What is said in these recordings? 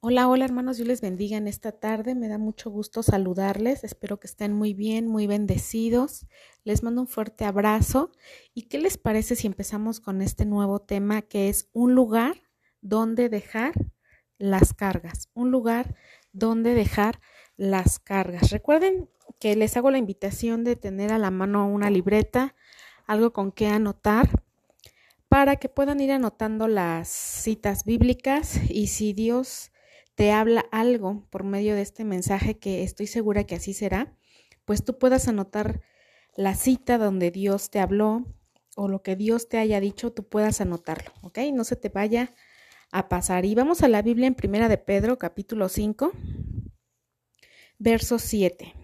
Hola, hola hermanos, Dios les bendiga en esta tarde. Me da mucho gusto saludarles. Espero que estén muy bien, muy bendecidos. Les mando un fuerte abrazo. ¿Y qué les parece si empezamos con este nuevo tema que es un lugar donde dejar las cargas? Un lugar donde dejar las cargas. Recuerden que les hago la invitación de tener a la mano una libreta, algo con que anotar para que puedan ir anotando las citas bíblicas y si Dios te habla algo por medio de este mensaje, que estoy segura que así será, pues tú puedas anotar la cita donde Dios te habló o lo que Dios te haya dicho, tú puedas anotarlo, ¿ok? No se te vaya a pasar. Y vamos a la Biblia en Primera de Pedro, capítulo 5, verso 7.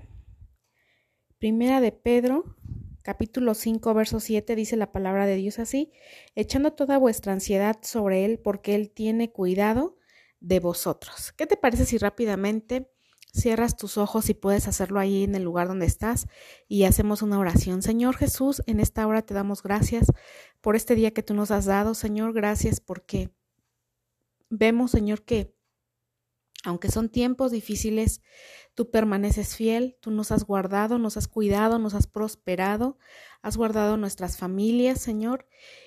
Primera de Pedro, capítulo 5, verso 7, dice la palabra de Dios así, echando toda vuestra ansiedad sobre Él, porque Él tiene cuidado de vosotros. ¿Qué te parece si rápidamente cierras tus ojos y puedes hacerlo ahí en el lugar donde estás y hacemos una oración? Señor Jesús, en esta hora te damos gracias por este día que tú nos has dado, Señor, gracias porque vemos, Señor, que aunque son tiempos difíciles, tú permaneces fiel, tú nos has guardado, nos has cuidado, nos has prosperado, has guardado nuestras familias, Señor,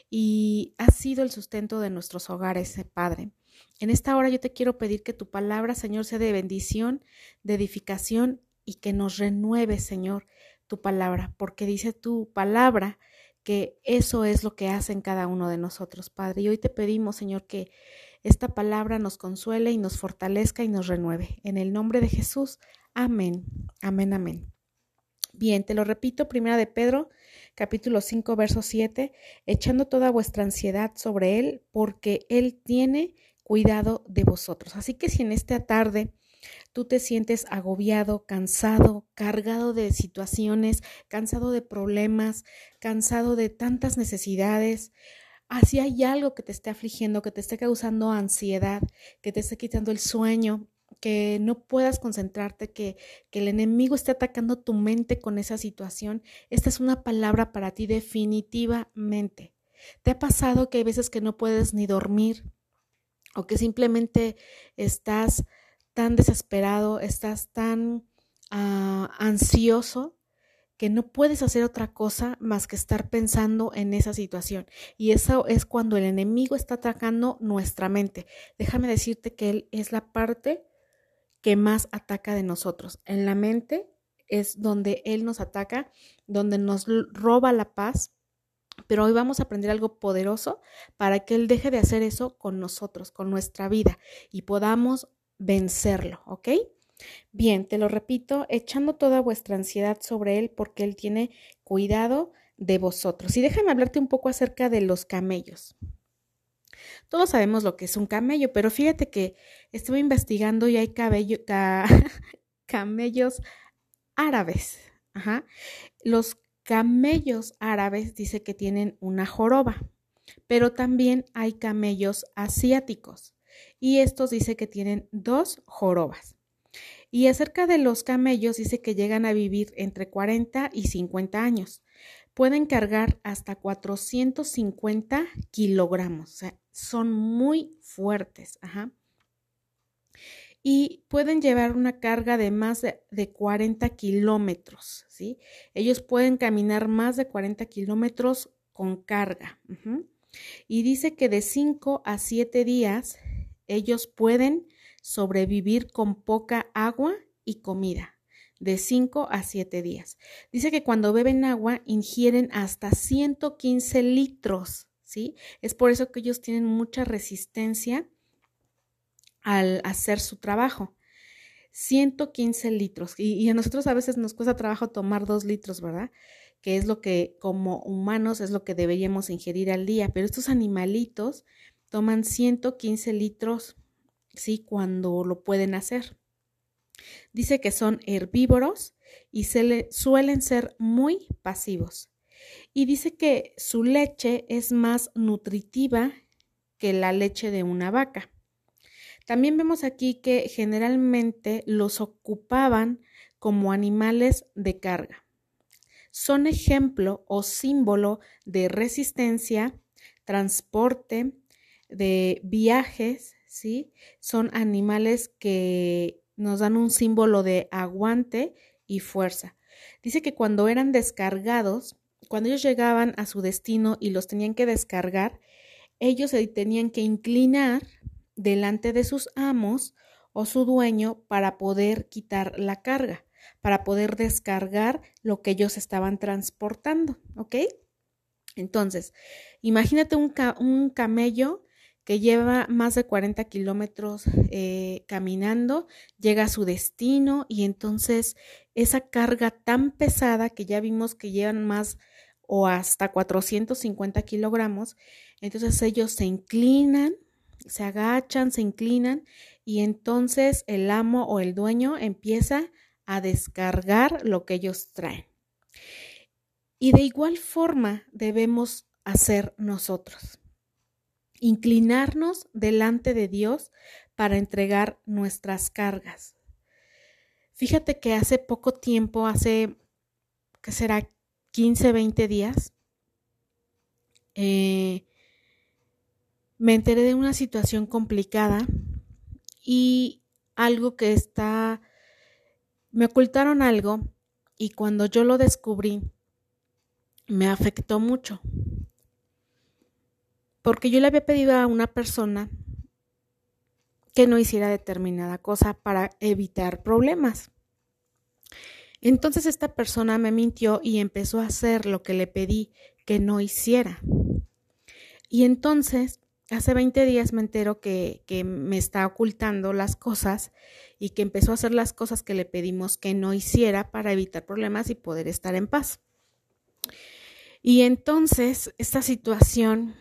y has sido el sustento de nuestros hogares, Padre. En esta hora yo te quiero pedir que tu palabra, Señor, sea de bendición, de edificación y que nos renueve, Señor, tu palabra, porque dice tu palabra que eso es lo que hace en cada uno de nosotros, Padre. Y hoy te pedimos, Señor, que esta palabra nos consuele y nos fortalezca y nos renueve. En el nombre de Jesús, amén, amén, amén. Bien, te lo repito, primera de Pedro, capítulo 5, verso 7, echando toda vuestra ansiedad sobre Él, porque Él tiene cuidado de vosotros. Así que si en esta tarde tú te sientes agobiado, cansado, cargado de situaciones, cansado de problemas, cansado de tantas necesidades, así hay algo que te esté afligiendo, que te esté causando ansiedad, que te esté quitando el sueño, que no puedas concentrarte, que, que, el enemigo esté atacando tu mente con esa situación, esta es una palabra para ti definitivamente. ¿Te ha pasado que hay veces que no puedes ni dormir, o que simplemente estás tan desesperado, estás tan uh, ansioso que no puedes hacer otra cosa más que estar pensando en esa situación. Y eso es cuando el enemigo está atacando nuestra mente. Déjame decirte que él es la parte que más ataca de nosotros. En la mente es donde él nos ataca, donde nos roba la paz, pero hoy vamos a aprender algo poderoso para que Él deje de hacer eso con nosotros, con nuestra vida y podamos vencerlo, ¿ok? Bien, te lo repito, echando toda vuestra ansiedad sobre Él porque Él tiene cuidado de vosotros. Y déjame hablarte un poco acerca de los camellos. Todos sabemos lo que es un camello, pero fíjate que estuve investigando y hay camellos árabes. Ajá. Los camellos árabes dice que tienen una joroba, pero también hay camellos asiáticos y estos dice que tienen dos jorobas. Y acerca de los camellos dice que llegan a vivir entre 40 y 50 años. Pueden cargar hasta 450 kilogramos, o sea, son muy fuertes. Ajá y pueden llevar una carga de más de, 40 kilómetros, ¿sí? Ellos pueden caminar más de 40 kilómetros con carga. Y dice que de 5 a 7 días ellos pueden sobrevivir con poca agua y comida. De 5 a 7 días. Dice que cuando beben agua ingieren hasta 115 litros, ¿sí? Es por eso que ellos tienen mucha resistencia al hacer su trabajo. 115 litros. Y, a nosotros a veces nos cuesta trabajo tomar dos litros, ¿verdad? Que es lo que como humanos es lo que deberíamos ingerir al día. Pero estos animalitos toman 115 litros, ¿sí? Cuando lo pueden hacer. Dice que son herbívoros y se le, suelen ser muy pasivos. Y dice que su leche es más nutritiva que la leche de una vaca. También vemos aquí que generalmente los ocupaban como animales de carga. Son ejemplo o símbolo de resistencia, transporte, de viajes, ¿sí? Son animales que nos dan un símbolo de aguante y fuerza. Dice que cuando eran descargados, cuando ellos llegaban a su destino y los tenían que descargar, ellos se tenían que inclinar delante de sus amos o su dueño para poder quitar la carga, para poder descargar lo que ellos estaban transportando, ¿ok? Entonces, imagínate un, un camello que lleva más de 40 kilómetros eh, caminando, llega a su destino y entonces esa carga tan pesada que ya vimos que llevan más o hasta 450 kilogramos, entonces ellos se inclinan, se agachan, se inclinan y entonces el amo o el dueño empieza a descargar lo que ellos traen. Y de igual forma debemos hacer nosotros inclinarnos delante de Dios para entregar nuestras cargas. Fíjate que hace poco tiempo, hace, ¿qué será? 15, 20 días, eh, me enteré de una situación complicada y algo que está, me ocultaron algo y cuando yo lo descubrí, me afectó mucho porque yo le había pedido a una persona que no hiciera determinada cosa para evitar problemas. Entonces esta persona me mintió y empezó a hacer lo que le pedí que no hiciera. Y entonces, hace 20 días me entero que, que, me está ocultando las cosas y que empezó a hacer las cosas que le pedimos que no hiciera para evitar problemas y poder estar en paz. Y entonces, esta situación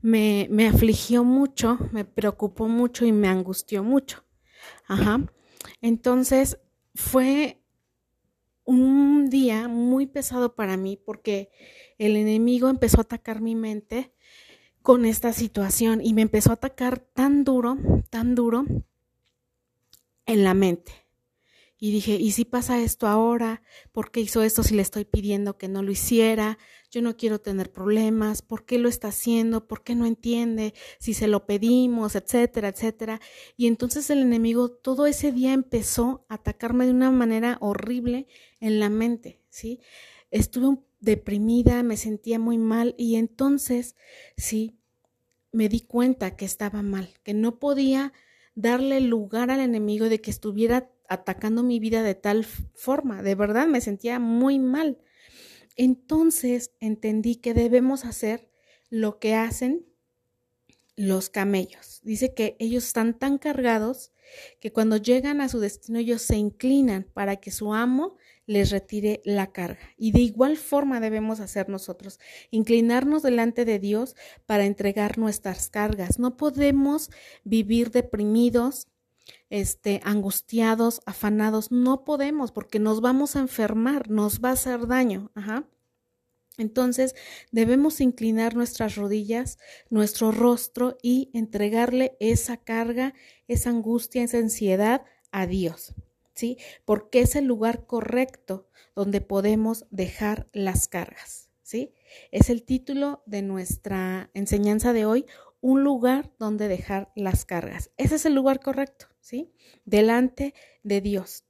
me, me afligió mucho, me preocupó mucho y me angustió mucho. Ajá. Entonces fue un día muy pesado para mí porque el enemigo empezó a atacar mi mente con esta situación y me empezó a atacar tan duro, tan duro en la mente. Y dije, ¿y si pasa esto ahora? ¿Por qué hizo esto si le estoy pidiendo que no lo hiciera? Yo no quiero tener problemas. ¿Por qué lo está haciendo? ¿Por qué no entiende? Si se lo pedimos, etcétera, etcétera. Y entonces el enemigo todo ese día empezó a atacarme de una manera horrible en la mente, ¿sí? Estuve deprimida, me sentía muy mal y entonces, sí, me di cuenta que estaba mal, que no podía darle lugar al enemigo de que estuviera atacando mi vida de tal forma. De verdad me sentía muy mal. Entonces entendí que debemos hacer lo que hacen los camellos. Dice que ellos están tan cargados que cuando llegan a su destino ellos se inclinan para que su amo les retire la carga. Y de igual forma debemos hacer nosotros, inclinarnos delante de Dios para entregar nuestras cargas. No podemos vivir deprimidos, este, angustiados, afanados. No podemos porque nos vamos a enfermar, nos va a hacer daño. Ajá. Entonces debemos inclinar nuestras rodillas, nuestro rostro y entregarle esa carga, esa angustia, esa ansiedad a Dios. ¿Sí? Porque es el lugar correcto donde podemos dejar las cargas. ¿Sí? Es el título de nuestra enseñanza de hoy, un lugar donde dejar las cargas. Ese es el lugar correcto, ¿sí? Delante de Dios,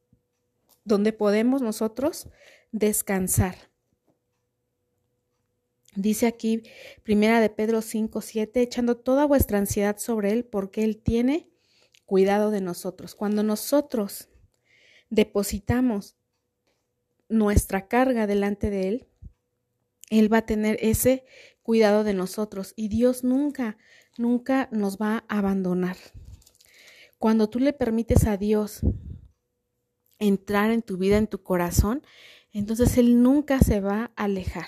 donde podemos nosotros descansar. Dice aquí, primera de Pedro 5, 7, echando toda vuestra ansiedad sobre Él, porque Él tiene cuidado de nosotros. Cuando nosotros depositamos nuestra carga delante de Él, Él va a tener ese cuidado de nosotros y Dios nunca nunca nos va a abandonar. Cuando tú le permites a Dios entrar en tu vida, en tu corazón, entonces Él nunca se va a alejar.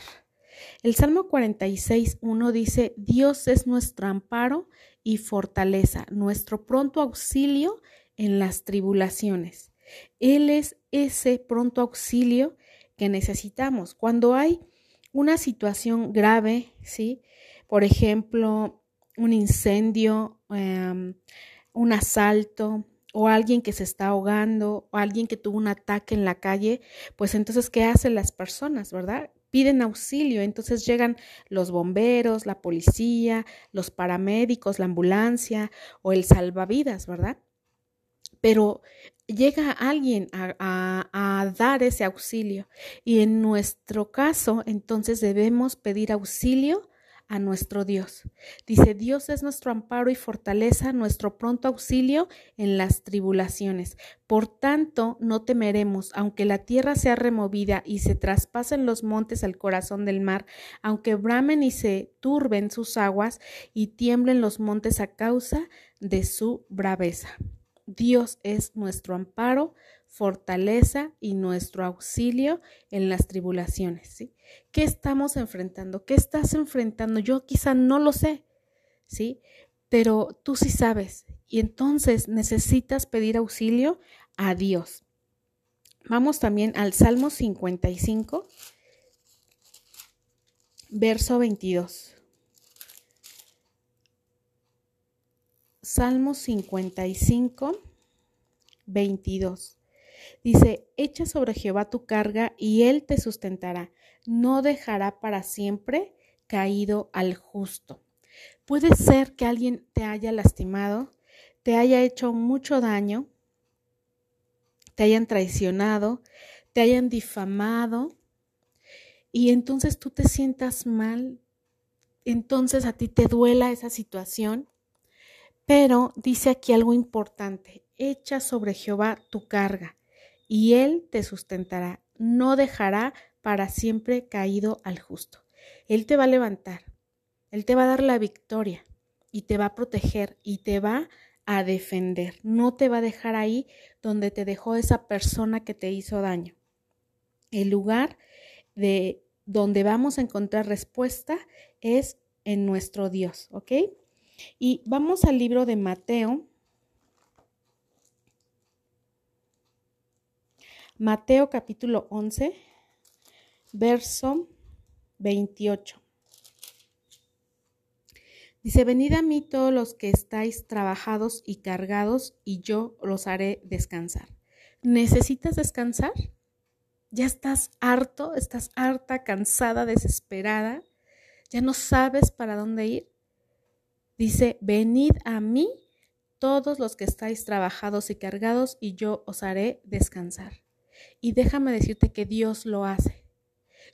El Salmo 46, 1 dice, Dios es nuestro amparo y fortaleza, nuestro pronto auxilio en las tribulaciones. Él es ese pronto auxilio que necesitamos. Cuando hay una situación grave, ¿sí? Por ejemplo, un incendio, em, un asalto o alguien que se está ahogando o alguien que tuvo un ataque en la calle, pues entonces, ¿qué hacen las personas, verdad? piden auxilio, entonces llegan los bomberos, la policía, los paramédicos, la ambulancia o el salvavidas, ¿verdad? Pero llega alguien a, a, dar ese auxilio y en nuestro caso entonces debemos pedir auxilio a nuestro Dios. Dice, Dios es nuestro amparo y fortaleza, nuestro pronto auxilio en las tribulaciones. Por tanto, no temeremos, aunque la tierra sea removida y se traspasen los montes al corazón del mar, aunque bramen y se turben sus aguas y tiemblen los montes a causa de su braveza. Dios es nuestro amparo, fortaleza y nuestro auxilio en las tribulaciones. ¿sí? ¿Qué estamos enfrentando? ¿Qué estás enfrentando? Yo quizá no lo sé, ¿sí? Pero tú sí sabes y entonces necesitas pedir auxilio a Dios. Vamos también al Salmo 55, verso 22. Salmo 55, 22. Dice, echa sobre Jehová tu carga y él te sustentará, no dejará para siempre caído al justo. Puede ser que alguien te haya lastimado, te haya hecho mucho daño, te hayan traicionado, te hayan difamado y entonces tú te sientas mal, entonces a ti te duela esa situación, pero dice aquí algo importante, echa sobre Jehová tu carga y él te sustentará, no dejará para siempre caído al justo. Él te va a levantar, él te va a dar la victoria y te va a proteger y te va a defender. No te va a dejar ahí donde te dejó esa persona que te hizo daño. El lugar de donde vamos a encontrar respuesta es en nuestro Dios, ¿ok? Y vamos al libro de Mateo, Mateo capítulo 11, verso 28. Dice, venid a mí todos los que estáis trabajados y cargados, y yo los haré descansar. ¿Necesitas descansar? ¿Ya estás harto? ¿Estás harta, cansada, desesperada? ¿Ya no sabes para dónde ir? Dice, venid a mí todos los que estáis trabajados y cargados, y yo os haré descansar. Y déjame decirte que Dios lo hace.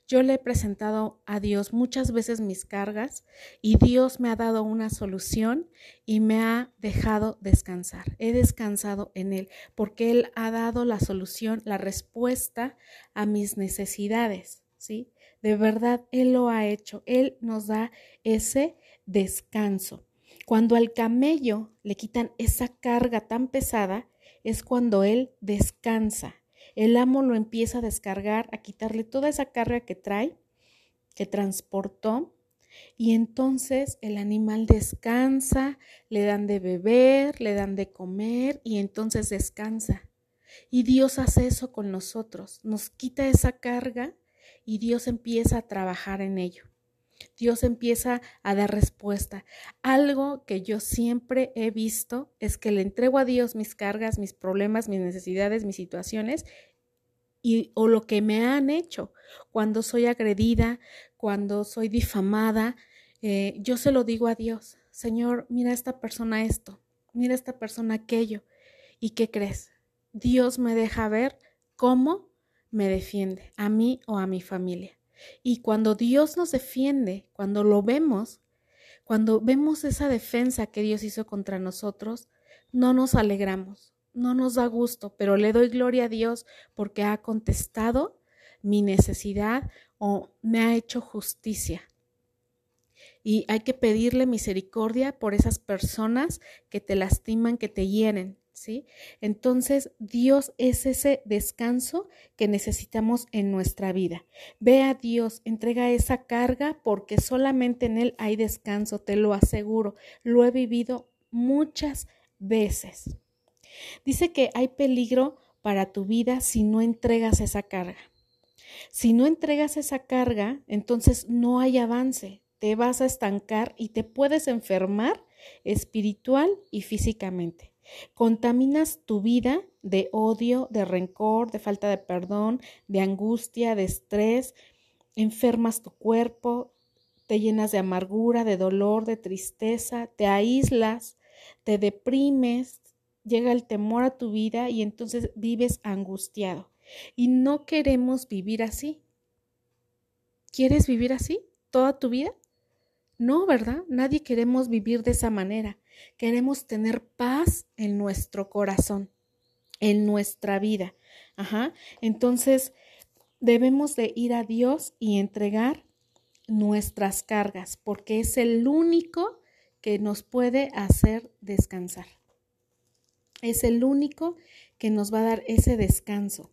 Yo le he presentado a Dios muchas veces mis cargas y Dios me ha dado una solución y me ha dejado descansar. He descansado en Él porque Él ha dado la solución, la respuesta a mis necesidades. ¿sí? De verdad, Él lo ha hecho. Él nos da ese descanso. Cuando al camello le quitan esa carga tan pesada, es cuando Él descansa el amo lo empieza a descargar, a quitarle toda esa carga que trae, que transportó, y entonces el animal descansa, le dan de beber, le dan de comer, y entonces descansa. Y Dios hace eso con nosotros, nos quita esa carga y Dios empieza a trabajar en ello. Dios empieza a dar respuesta. Algo que yo siempre he visto es que le entrego a Dios mis cargas, mis problemas, mis necesidades, mis situaciones y o lo que me han hecho cuando soy agredida, cuando soy difamada, eh, yo se lo digo a Dios, Señor, mira esta persona esto, mira esta persona aquello. ¿Y qué crees? Dios me deja ver cómo me defiende, a mí o a mi familia. Y cuando Dios nos defiende, cuando lo vemos, cuando vemos esa defensa que Dios hizo contra nosotros, no nos alegramos, no nos da gusto, pero le doy gloria a Dios porque ha contestado mi necesidad o me ha hecho justicia. Y hay que pedirle misericordia por esas personas que te lastiman, que te hieren, Entonces, Dios es ese descanso que necesitamos en nuestra vida. Ve a Dios, entrega esa carga porque solamente en Él hay descanso, te lo aseguro. Lo he vivido muchas veces. Dice que hay peligro para tu vida si no entregas esa carga. Si no entregas esa carga, entonces no hay avance, te vas a estancar y te puedes enfermar espiritual y físicamente. Contaminas tu vida de odio, de rencor, de falta de perdón, de angustia, de estrés, enfermas tu cuerpo, te llenas de amargura, de dolor, de tristeza, te aíslas, te deprimes, llega el temor a tu vida y entonces vives angustiado. Y no queremos vivir así. ¿Quieres vivir así toda tu vida? No, ¿verdad? Nadie queremos vivir de esa manera. Queremos tener paz en nuestro corazón, en nuestra vida. Ajá. Entonces, debemos de ir a Dios y entregar nuestras cargas, porque es el único que nos puede hacer descansar. Es el único que nos va a dar ese descanso.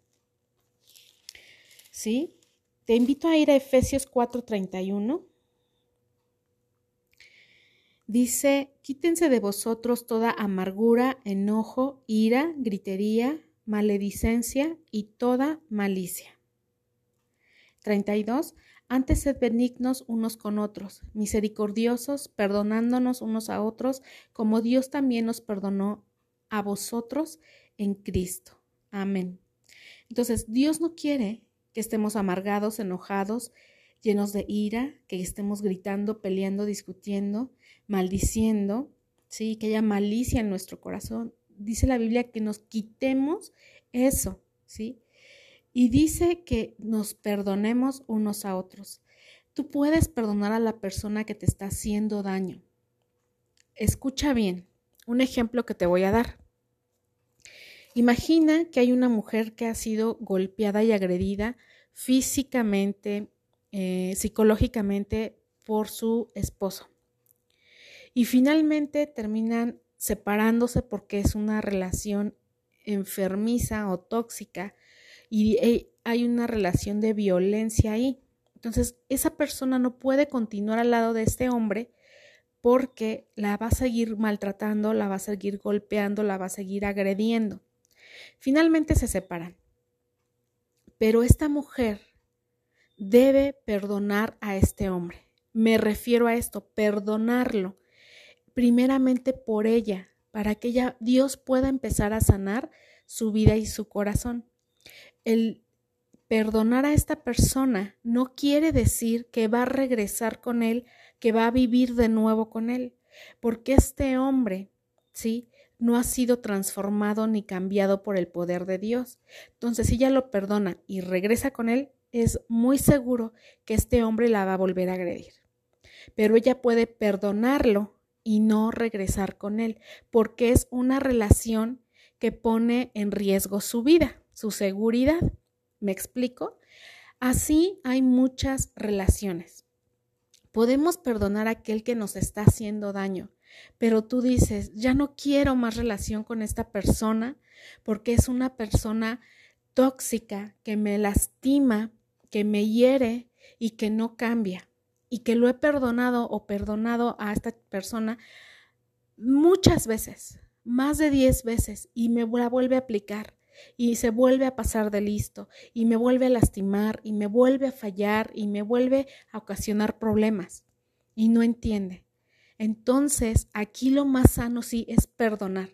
¿Sí? Te invito a ir a Efesios 4:31. Dice, quítense de vosotros toda amargura, enojo, ira, gritería, maledicencia y toda malicia. 32. Antes sed benignos unos con otros, misericordiosos, perdonándonos unos a otros, como Dios también nos perdonó a vosotros en Cristo. Amén. Entonces, Dios no quiere que estemos amargados, enojados, llenos de ira, que estemos gritando, peleando, discutiendo, maldiciendo, sí, que haya malicia en nuestro corazón. Dice la Biblia que nos quitemos eso, ¿sí? Y dice que nos perdonemos unos a otros. Tú puedes perdonar a la persona que te está haciendo daño. Escucha bien, un ejemplo que te voy a dar. Imagina que hay una mujer que ha sido golpeada y agredida físicamente, eh, psicológicamente por su esposo. Y finalmente terminan separándose porque es una relación enfermiza o tóxica y eh, hay una relación de violencia ahí. Entonces, esa persona no puede continuar al lado de este hombre porque la va a seguir maltratando, la va a seguir golpeando, la va a seguir agrediendo. Finalmente se separan. Pero esta mujer debe perdonar a este hombre. Me refiero a esto, perdonarlo, primeramente por ella, para que ella, Dios pueda empezar a sanar su vida y su corazón. El perdonar a esta persona no quiere decir que va a regresar con él, que va a vivir de nuevo con él, porque este hombre, ¿sí? no ha sido transformado ni cambiado por el poder de Dios. Entonces, si ella lo perdona y regresa con él, es muy seguro que este hombre la va a volver a agredir. Pero ella puede perdonarlo y no regresar con él, porque es una relación que pone en riesgo su vida, su seguridad. ¿Me explico? Así hay muchas relaciones. Podemos perdonar a aquel que nos está haciendo daño, pero tú dices, ya no quiero más relación con esta persona porque es una persona tóxica que me lastima, que me hiere y que no cambia y que lo he perdonado o perdonado a esta persona muchas veces, más de diez veces y me la vuelve a aplicar y se vuelve a pasar de listo y me vuelve a lastimar y me vuelve a fallar y me vuelve a ocasionar problemas y no entiende. Entonces, aquí lo más sano sí es perdonar.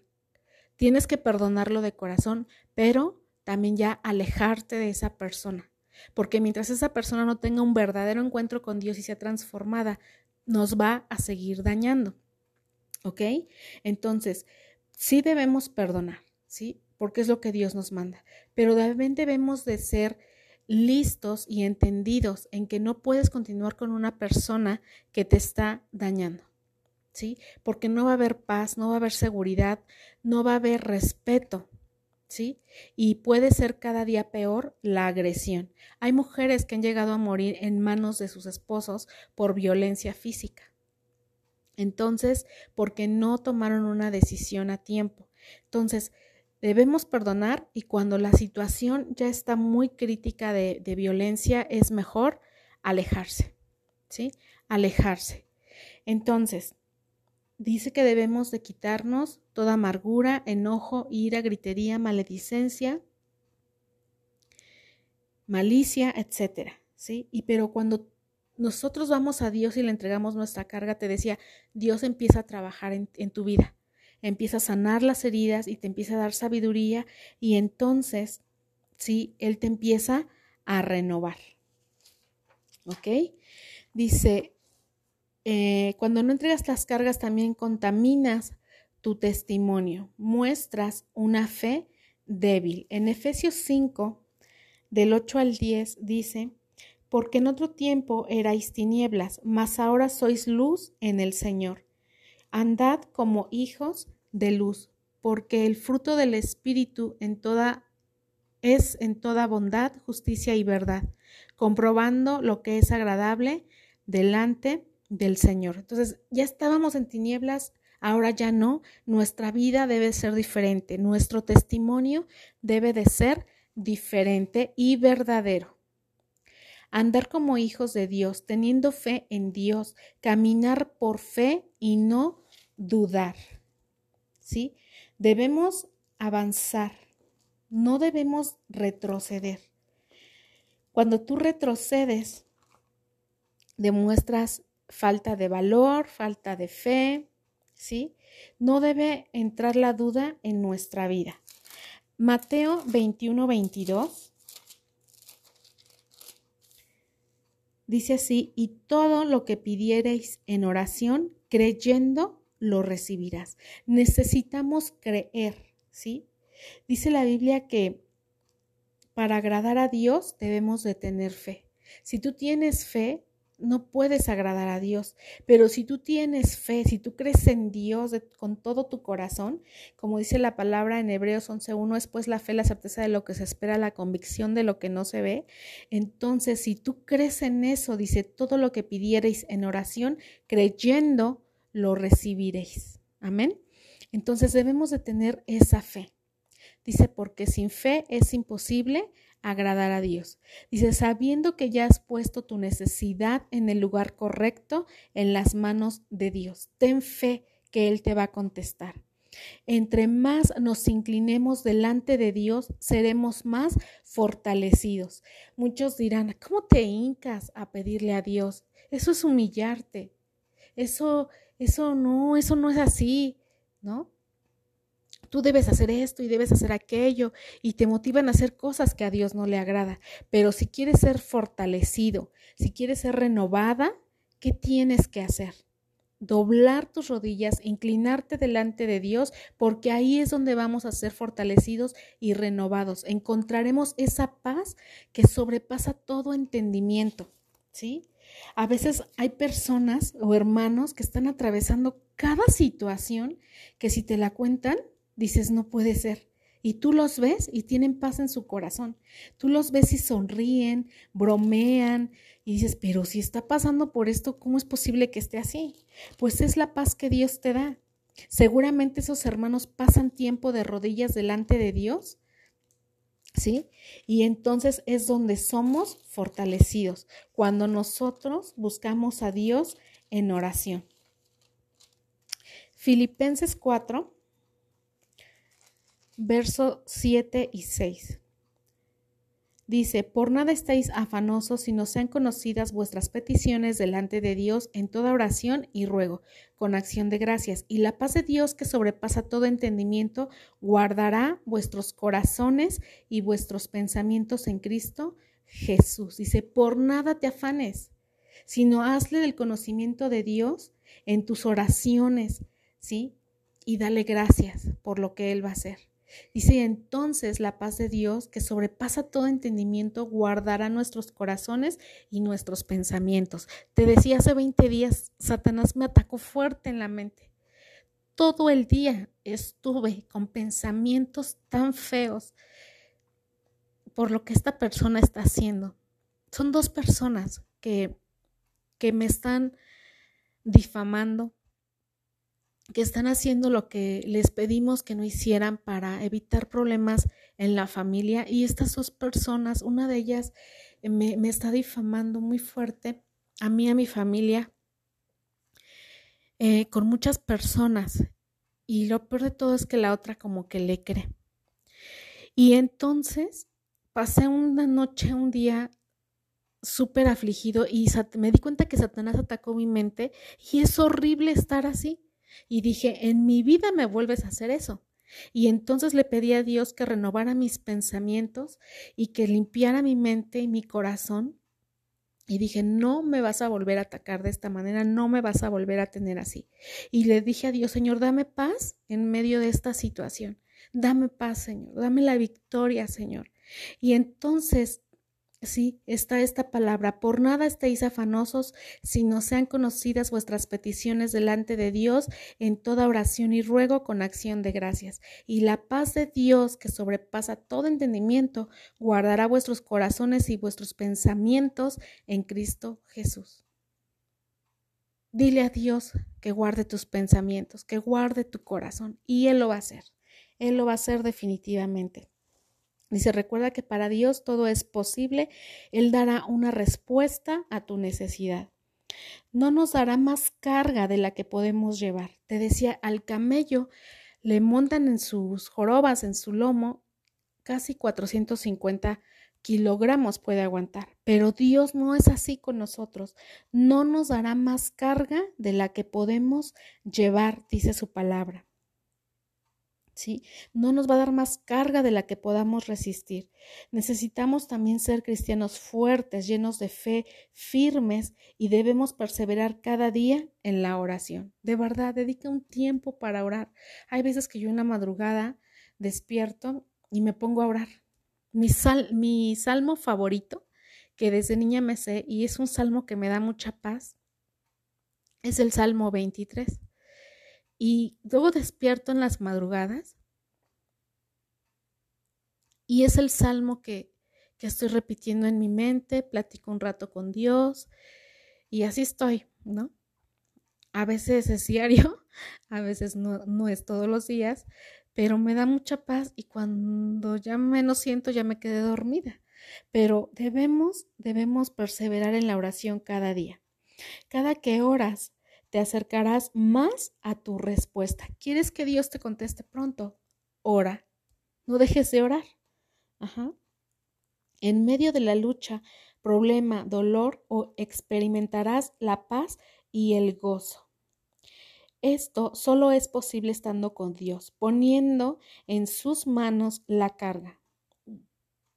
Tienes que perdonarlo de corazón, pero también ya alejarte de esa persona. Porque mientras esa persona no tenga un verdadero encuentro con Dios y sea transformada, nos va a seguir dañando. ¿Ok? Entonces, sí debemos perdonar, ¿sí? Porque es lo que Dios nos manda. Pero también debemos de ser listos y entendidos en que no puedes continuar con una persona que te está dañando. ¿sí? Porque no va a haber paz, no va a haber seguridad, no va a haber respeto, ¿sí? Y puede ser cada día peor la agresión. Hay mujeres que han llegado a morir en manos de sus esposos por violencia física. Entonces, porque no tomaron una decisión a tiempo. Entonces, debemos perdonar y cuando la situación ya está muy crítica de, de violencia, es mejor alejarse, ¿sí? Alejarse. Entonces, dice que debemos de quitarnos toda amargura, enojo, ira, gritería, maledicencia, malicia, etcétera, ¿sí? Y pero cuando nosotros vamos a Dios y le entregamos nuestra carga, te decía, Dios empieza a trabajar en, en tu vida, empieza a sanar las heridas y te empieza a dar sabiduría y entonces, sí, Él te empieza a renovar. ¿Ok? Dice, eh, cuando no entregas las cargas también contaminas tu testimonio, muestras una fe débil. En Efesios 5, del 8 al 10, dice, porque en otro tiempo erais tinieblas, mas ahora sois luz en el Señor. Andad como hijos de luz, porque el fruto del Espíritu en toda es en toda bondad, justicia y verdad, comprobando lo que es agradable delante del Señor. Entonces, ya estábamos en tinieblas, ahora ya no. Nuestra vida debe ser diferente, nuestro testimonio debe de ser diferente y verdadero. Andar como hijos de Dios, teniendo fe en Dios, caminar por fe y no dudar. ¿Sí? Debemos avanzar, no debemos retroceder. Cuando tú retrocedes, demuestras falta de valor, falta de fe, ¿sí? No debe entrar la duda en nuestra vida. Mateo 21, 22 dice así, y todo lo que pidiereis en oración, creyendo, lo recibirás. Necesitamos creer, ¿sí? Dice la Biblia que para agradar a Dios debemos de tener fe. Si tú tienes fe, no puedes agradar a Dios, pero si tú tienes fe, si tú crees en Dios con todo tu corazón, como dice la palabra en Hebreos 11.1, es pues la fe, la certeza de lo que se espera, la convicción de lo que no se ve. Entonces, si tú crees en eso, dice, todo lo que pidierais en oración, creyendo, lo recibiréis. Amén. Entonces debemos de tener esa fe. Dice, porque sin fe es imposible agradar a Dios. Dice, sabiendo que ya has puesto tu necesidad en el lugar correcto, en las manos de Dios. Ten fe que Él te va a contestar. Entre más nos inclinemos delante de Dios, seremos más fortalecidos. Muchos dirán, ¿cómo te hincas a pedirle a Dios? Eso es humillarte. Eso, eso no, eso no es así, ¿no? Tú debes hacer esto y debes hacer aquello y te motivan a hacer cosas que a Dios no le agrada. Pero si quieres ser fortalecido, si quieres ser renovada, ¿qué tienes que hacer? Doblar tus rodillas, inclinarte delante de Dios, porque ahí es donde vamos a ser fortalecidos y renovados. Encontraremos esa paz que sobrepasa todo entendimiento, ¿sí? A veces hay personas o hermanos que están atravesando cada situación que si te la cuentan, dices, no puede ser. Y tú los ves y tienen paz en su corazón. Tú los ves y sonríen, bromean y dices, pero si está pasando por esto, ¿cómo es posible que esté así? Pues es la paz que Dios te da. Seguramente esos hermanos pasan tiempo de rodillas delante de Dios, ¿sí? Y entonces es donde somos fortalecidos, cuando nosotros buscamos a Dios en oración. Filipenses 4, versos 7 y 6. Dice, por nada estáis afanosos, sino sean conocidas vuestras peticiones delante de Dios en toda oración y ruego, con acción de gracias. Y la paz de Dios, que sobrepasa todo entendimiento, guardará vuestros corazones y vuestros pensamientos en Cristo Jesús. Dice, por nada te afanes, sino hazle del conocimiento de Dios en tus oraciones, ¿sí? Y dale gracias por lo que Él va a hacer. Dice entonces la paz de Dios, que sobrepasa todo entendimiento, guardará nuestros corazones y nuestros pensamientos. Te decía hace 20 días, Satanás me atacó fuerte en la mente. Todo el día estuve con pensamientos tan feos por lo que esta persona está haciendo. Son dos personas que, que me están difamando, que están haciendo lo que les pedimos que no hicieran para evitar problemas en la familia y estas dos personas, una de ellas eh, me, está difamando muy fuerte a mí, a mi familia, eh, con muchas personas y lo peor de todo es que la otra como que le cree. Y entonces pasé una noche, un día súper afligido y me di cuenta que Satanás atacó mi mente y es horrible estar así. Y dije, en mi vida me vuelves a hacer eso. Y entonces le pedí a Dios que renovara mis pensamientos y que limpiara mi mente y mi corazón Y dije, no me vas a volver a atacar de esta manera, no me vas a volver a tener así. Y le dije a Dios, Señor, dame paz en medio de esta situación. Dame paz, Señor. Dame la victoria, Señor. Y entonces Sí, está esta palabra. Por nada estéis afanosos, sino sean conocidas vuestras peticiones delante de Dios en toda oración y ruego con acción de gracias. Y la paz de Dios, que sobrepasa todo entendimiento, guardará vuestros corazones y vuestros pensamientos en Cristo Jesús. Dile a Dios que guarde tus pensamientos, que guarde tu corazón, y Él lo va a hacer. Él lo va a hacer definitivamente. Dice, recuerda que para Dios todo es posible. Él dará una respuesta a tu necesidad. No nos dará más carga de la que podemos llevar. Te decía, al camello le montan en sus jorobas, en su lomo, casi 450 kilogramos puede aguantar. Pero Dios no es así con nosotros. No nos dará más carga de la que podemos llevar, dice su palabra. ¿Sí? No nos va a dar más carga de la que podamos resistir. Necesitamos también ser cristianos fuertes, llenos de fe, firmes y debemos perseverar cada día en la oración. De verdad, dedica un tiempo para orar. Hay veces que yo en la madrugada despierto y me pongo a orar. Mi, mi salmo favorito, que desde niña me sé y es un salmo que me da mucha paz, es el Salmo 23 y luego despierto en las madrugadas y es el salmo que, que estoy repitiendo en mi mente, platico un rato con Dios y así estoy, ¿no? A veces es diario, a veces no, no es todos los días, pero me da mucha paz y cuando ya menos siento ya me quedé dormida. Pero debemos, debemos perseverar en la oración cada día. Cada que oras, te acercarás más a tu respuesta. ¿Quieres que Dios te conteste pronto? Ora. No dejes de orar. Ajá. En medio de la lucha, problema, dolor, o experimentarás la paz y el gozo. Esto solo es posible estando con Dios, poniendo en sus manos la carga.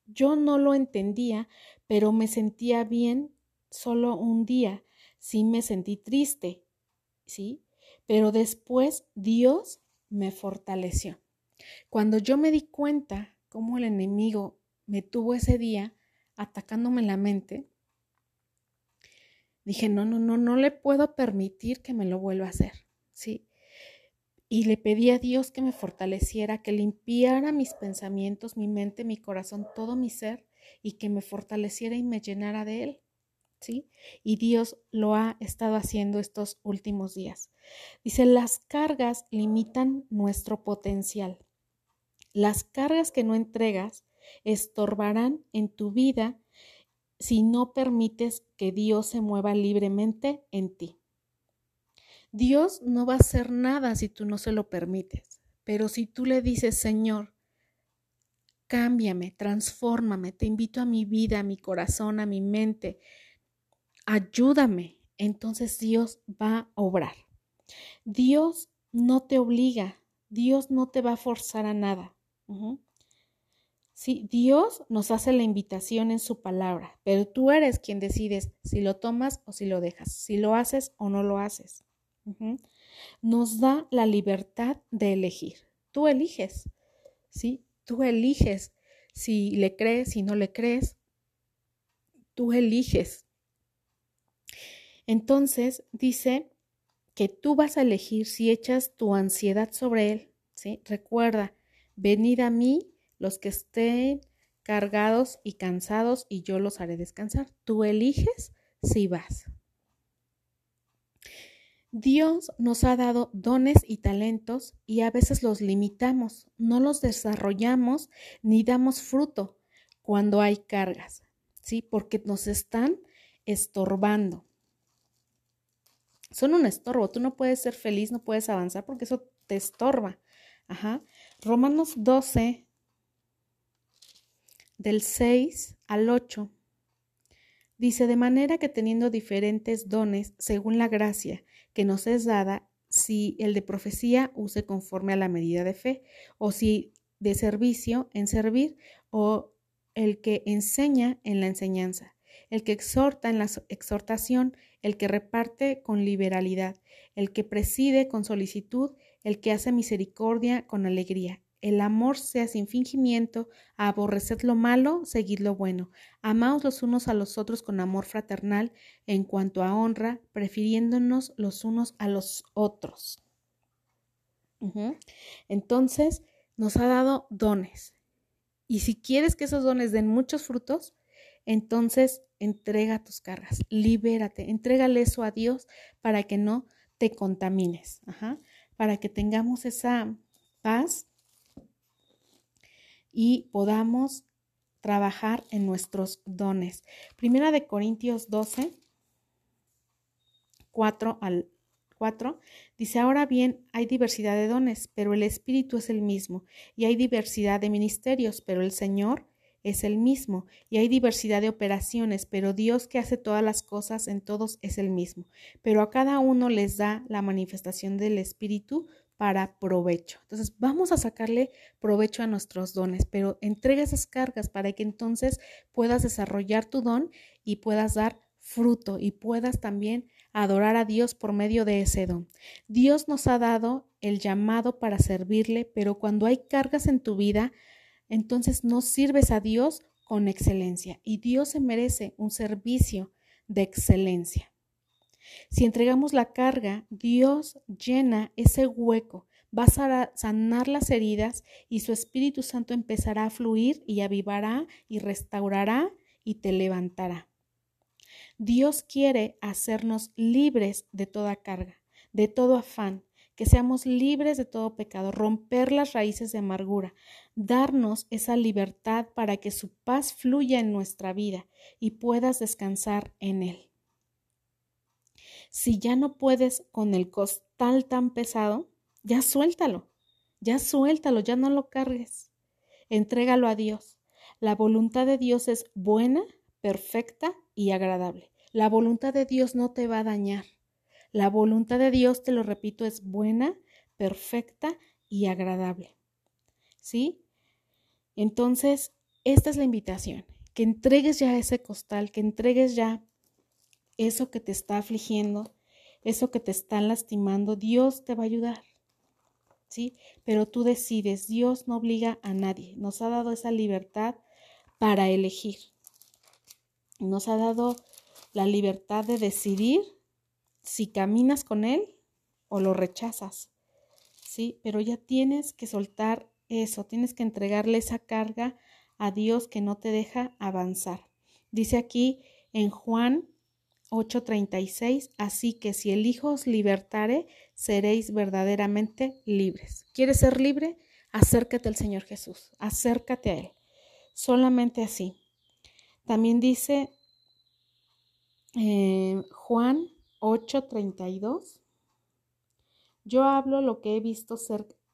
Yo no lo entendía, pero me sentía bien solo un día. Sí me sentí triste, ¿sí? Pero después Dios me fortaleció. Cuando yo me di cuenta cómo el enemigo me tuvo ese día atacándome la mente, dije, no, no, no, no le puedo permitir que me lo vuelva a hacer, ¿sí? Y le pedí a Dios que me fortaleciera, que limpiara mis pensamientos, mi mente, mi corazón, todo mi ser, y que me fortaleciera y me llenara de Él. ¿Sí? Y Dios lo ha estado haciendo estos últimos días. Dice, las cargas limitan nuestro potencial. Las cargas que no entregas estorbarán en tu vida si no permites que Dios se mueva libremente en ti. Dios no va a hacer nada si tú no se lo permites, pero si tú le dices, Señor, cámbiame, transfórmame, te invito a mi vida, a mi corazón, a mi mente, ayúdame, entonces Dios va a obrar. Dios no te obliga, Dios no te va a forzar a nada. Sí, Dios nos hace la invitación en su palabra, pero tú eres quien decides si lo tomas o si lo dejas, si lo haces o no lo haces. Nos da la libertad de elegir. Tú eliges, ¿sí? Tú eliges si le crees, si no le crees. Tú eliges entonces dice que tú vas a elegir si echas tu ansiedad sobre él. Recuerda, venid a mí los que estén cargados y cansados y yo los haré descansar. Tú eliges si vas. Dios nos ha dado dones y talentos y a veces los limitamos, no los desarrollamos ni damos fruto cuando hay cargas, ¿sí? Porque nos están estorbando son un estorbo. Tú no puedes ser feliz, no puedes avanzar porque eso te estorba. Ajá. Romanos 12, del 6 al 8. Dice, de manera que teniendo diferentes dones según la gracia que nos es dada, si el de profecía use conforme a la medida de fe, o si de servicio en servir, o el que enseña en la enseñanza el que exhorta en la exhortación, el que reparte con liberalidad, el que preside con solicitud, el que hace misericordia con alegría. El amor sea sin fingimiento, aborreced lo malo, seguid lo bueno. Amaos los unos a los otros con amor fraternal, en cuanto a honra, prefiriéndonos los unos a los otros. Entonces, nos ha dado dones. Y si quieres que esos dones den muchos frutos, entonces entrega tus cargas, libérate, entrégale eso a Dios para que no te contamines, para que tengamos esa paz y podamos trabajar en nuestros dones. Primera de Corintios 12, 4 al 4 dice, ahora bien, hay diversidad de dones, pero el Espíritu es el mismo, y hay diversidad de ministerios, pero el Señor es el mismo, y hay diversidad de operaciones, pero Dios que hace todas las cosas en todos es el mismo, pero a cada uno les da la manifestación del Espíritu para provecho. Entonces, vamos a sacarle provecho a nuestros dones, pero entrega esas cargas para que entonces puedas desarrollar tu don y puedas dar fruto y puedas también adorar a Dios por medio de ese don. Dios nos ha dado el llamado para servirle, pero cuando hay cargas en tu vida, entonces no sirves a Dios con excelencia y Dios se merece un servicio de excelencia. Si entregamos la carga, Dios llena ese hueco, va a sanar las heridas y su Espíritu Santo empezará a fluir y avivará y restaurará y te levantará. Dios quiere hacernos libres de toda carga, de todo afán, que seamos libres de todo pecado, romper las raíces de amargura, darnos esa libertad para que su paz fluya en nuestra vida y puedas descansar en Él. Si ya no puedes con el costal tan pesado, ya suéltalo, ya suéltalo, ya no lo cargues. Entrégalo a Dios. La voluntad de Dios es buena, perfecta y agradable. La voluntad de Dios no te va a dañar. La voluntad de Dios, te lo repito, es buena, perfecta y agradable. ¿Sí? Entonces, esta es la invitación, que entregues ya ese costal, que entregues ya eso que te está afligiendo, eso que te está lastimando, Dios te va a ayudar. ¿Sí? Pero tú decides, Dios no obliga a nadie, nos ha dado esa libertad para elegir. Nos ha dado la libertad de decidir si caminas con Él o lo rechazas. ¿Sí? Pero ya tienes que soltar eso, tienes que entregarle esa carga a Dios que no te deja avanzar. Dice aquí en Juan 8:36, así que si el Hijo os libertare, seréis verdaderamente libres. ¿Quieres ser libre? Acércate al Señor Jesús, acércate a Él. Solamente así. También dice eh, Juan 8:32, yo hablo lo que he visto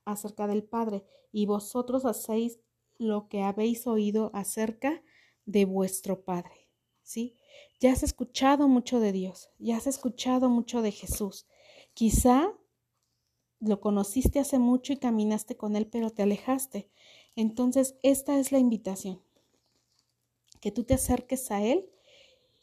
acerca del Padre, y vosotros hacéis lo que habéis oído acerca de vuestro Padre. ¿Sí? Ya has escuchado mucho de Dios, ya has escuchado mucho de Jesús. Quizá lo conociste hace mucho y caminaste con Él, pero te alejaste. Entonces, esta es la invitación, que tú te acerques a Él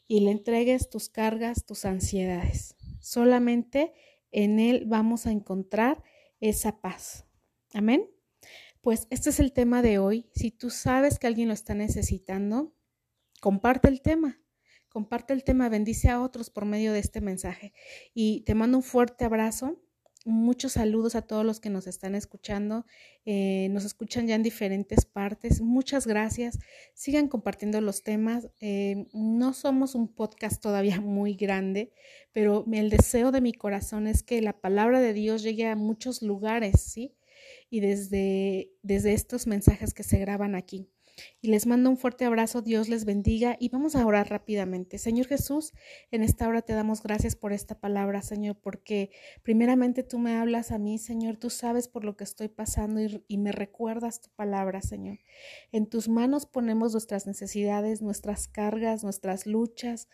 y le entregues tus cargas, tus ansiedades. Solamente en Él vamos a encontrar esa paz. Amén. Pues este es el tema de hoy. Si tú sabes que alguien lo está necesitando, comparte el tema. Comparte el tema, bendice a otros por medio de este mensaje. Y te mando un fuerte abrazo. Muchos saludos a todos los que nos están escuchando. Eh, nos escuchan ya en diferentes partes. Muchas gracias. Sigan compartiendo los temas. Eh, no somos un podcast todavía muy grande, pero el deseo de mi corazón es que la palabra de Dios llegue a muchos lugares, ¿sí? Y desde, desde estos mensajes que se graban aquí. Y les mando un fuerte abrazo, Dios les bendiga y vamos a orar rápidamente. Señor Jesús, en esta hora te damos gracias por esta palabra, Señor, porque primeramente tú me hablas a mí, Señor, tú sabes por lo que estoy pasando y, y me recuerdas tu palabra, Señor. En tus manos ponemos nuestras necesidades, nuestras cargas, nuestras luchas.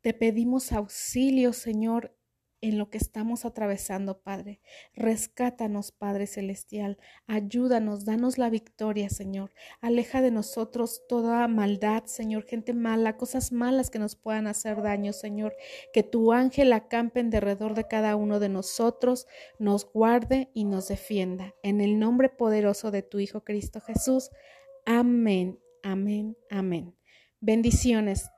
Te pedimos auxilio, Señor, en lo que estamos atravesando, Padre. Rescátanos, Padre Celestial. Ayúdanos, danos la victoria, Señor. Aleja de nosotros toda maldad, Señor, gente mala, cosas malas que nos puedan hacer daño, Señor. Que tu ángel acampe en derredor de cada uno de nosotros, nos guarde y nos defienda. En el nombre poderoso de tu Hijo Cristo Jesús. Amén, amén, amén. Bendiciones.